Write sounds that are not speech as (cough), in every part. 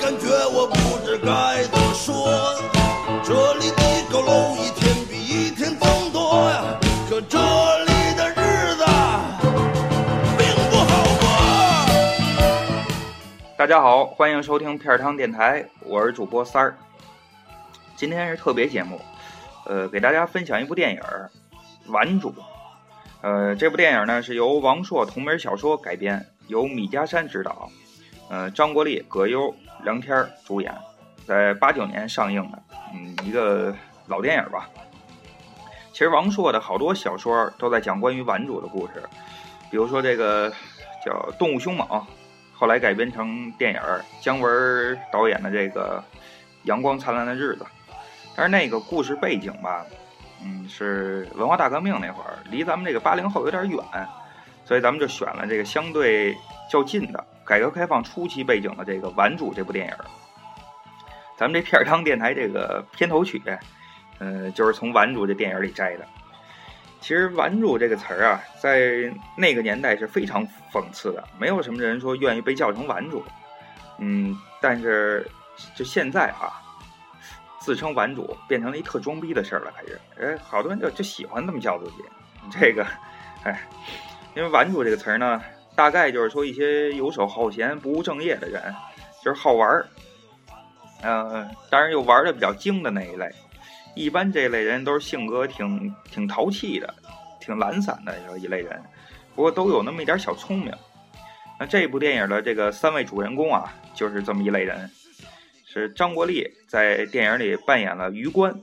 感觉我不知该怎么说？这里的高楼一天比一天增多呀，可这里的日子并不好过。大家好，欢迎收听片儿汤电台，我是主播三儿。今天是特别节目，呃，给大家分享一部电影儿《顽主》。呃，这部电影呢是由王朔同名小说改编，由米家山执导，呃，张国立、葛优、梁天儿主演，在八九年上映的，嗯，一个老电影吧。其实王朔的好多小说都在讲关于顽主的故事，比如说这个叫《动物凶猛》，后来改编成电影，姜文导演的这个《阳光灿烂的日子》，但是那个故事背景吧。嗯，是文化大革命那会儿，离咱们这个八零后有点远，所以咱们就选了这个相对较近的改革开放初期背景的这个《顽主》这部电影。咱们这片儿汤电台这个片头曲，呃，就是从《顽主》这电影里摘的。其实“顽主”这个词儿啊，在那个年代是非常讽刺的，没有什么人说愿意被叫成顽主。嗯，但是就现在啊。自称玩主变成了一特装逼的事儿了，开始，哎，好多人就就喜欢这么叫自己。这个，哎，因为“玩主”这个词儿呢，大概就是说一些游手好闲、不务正业的人，就是好玩儿。嗯，当然又玩的比较精的那一类。一般这类人都是性格挺挺淘气的，挺懒散的一类人，不过都有那么一点小聪明。那这部电影的这个三位主人公啊，就是这么一类人。是张国立在电影里扮演了余官，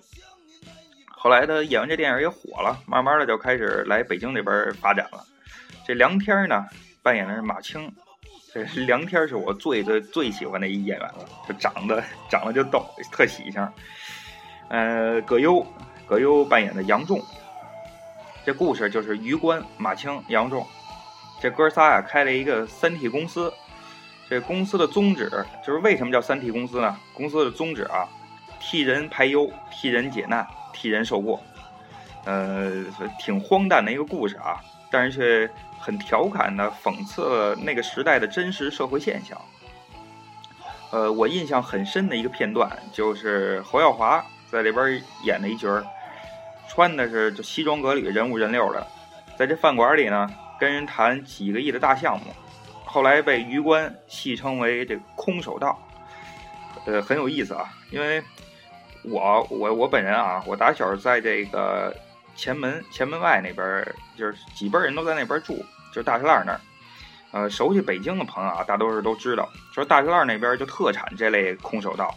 后来他演完这电影也火了，慢慢的就开始来北京这边发展了。这梁天呢扮演的是马青，这 (laughs) 梁天是我最最最喜欢的一演员了，就长得 (laughs) 长得就逗，特喜庆。呃，葛优葛优扮演的杨仲，这故事就是余关、马青、杨仲这哥仨呀开了一个三 T 公司。这公司的宗旨就是为什么叫三 T 公司呢？公司的宗旨啊，替人排忧，替人解难，替人受过。呃，挺荒诞的一个故事啊，但是却很调侃的讽刺了那个时代的真实社会现象。呃，我印象很深的一个片段就是侯耀华在里边演的一角，穿的是就西装革履，人五人六的，在这饭馆里呢，跟人谈几个亿的大项目。后来被余官戏称为这空手道，呃，很有意思啊。因为我我我本人啊，我打小在这个前门前门外那边，就是几辈人都在那边住，就是大栅栏那儿。呃，熟悉北京的朋友啊，大多数都知道，说大栅栏那边就特产这类空手道，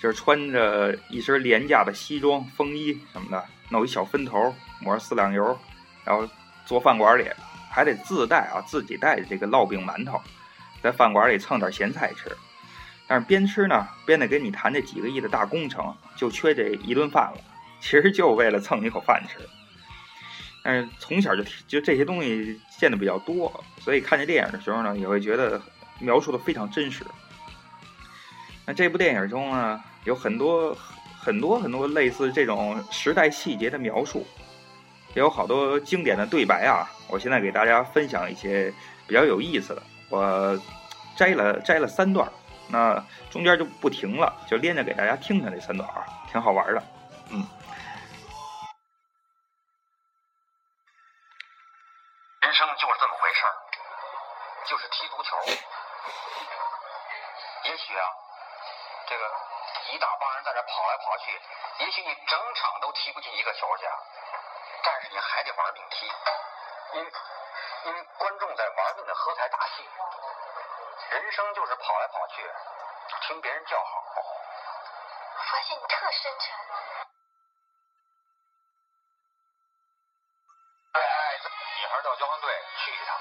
就是穿着一身廉价的西装、风衣什么的，弄一小分头，抹上四两油，然后坐饭馆里。还得自带啊，自己带这个烙饼馒头，在饭馆里蹭点咸菜吃。但是边吃呢，边得跟你谈这几个亿的大工程，就缺这一顿饭了。其实就为了蹭一口饭吃。但是从小就就这些东西见的比较多，所以看这电影的时候呢，也会觉得描述的非常真实。那这部电影中呢，有很多很多很多类似这种时代细节的描述。也有好多经典的对白啊！我现在给大家分享一些比较有意思的。我摘了摘了三段，那中间就不停了，就连着给大家听听这三段啊，挺好玩的。人生就是这么回事儿，就是踢足球。也许啊，这个一大帮人在这跑来跑去，也许你整场都踢不进一个球去。但是你还得玩命踢，因为因为观众在玩命的喝彩打气，人生就是跑来跑去，听别人叫好。发现你特深沉。到交通队去一趟，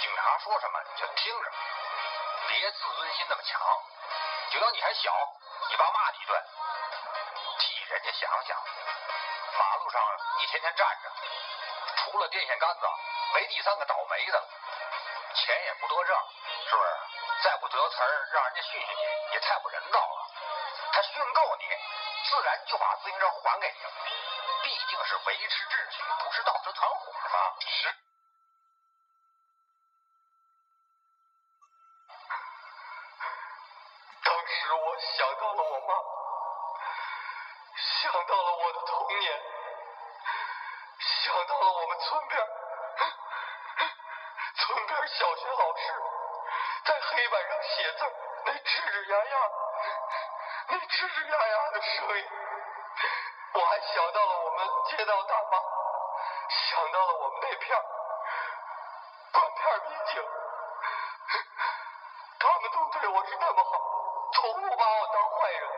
警察说什么你就听着，别自尊心那么强。就当你还小，你爸骂你一顿，替人家想想。马路上一天天站着，除了电线杆子，没第三个倒霉的。钱也不多挣，是不是？再不得词儿，让人家训训你，也太不人道了。他训够你，自然就把自行车还给你了。毕竟是维持秩序，不是到处团伙嘛。是。当时我想到了我妈，想到了我的童年，想到了我们村边村边小学老师在黑板上写字那吱吱呀呀，那吱吱呀呀的声音。我还想到了我们街道大妈，想到了我们那片断片民警，他们都对我是那么好，从不把我当坏人。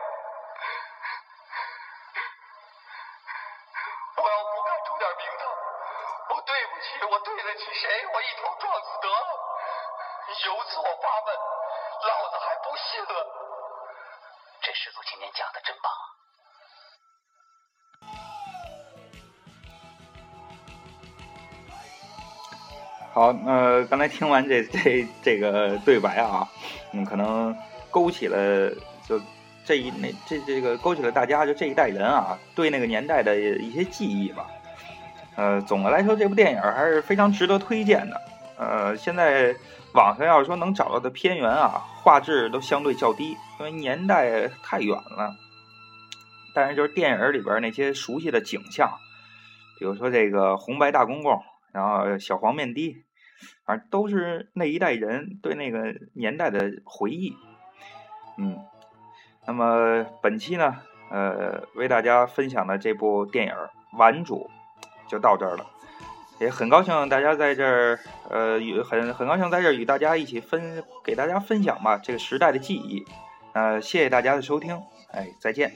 我要不干出点名堂，我对不起，我对得起谁？我一头撞死得了。由此我发问，老子还不信了。这师祖今天讲的真棒。好，呃，刚才听完这这这个对白啊，嗯，可能勾起了就这一那这这个勾起了大家就这一代人啊对那个年代的一些记忆吧。呃，总的来说，这部电影还是非常值得推荐的。呃，现在网上要是说能找到的片源啊，画质都相对较低，因为年代太远了。但是就是电影里边那些熟悉的景象，比如说这个红白大公公，然后小黄面的。反正都是那一代人对那个年代的回忆，嗯，那么本期呢，呃，为大家分享的这部电影《顽主》就到这儿了，也很高兴大家在这儿，呃，与很很高兴在这儿与大家一起分给大家分享吧这个时代的记忆，呃，谢谢大家的收听，哎，再见。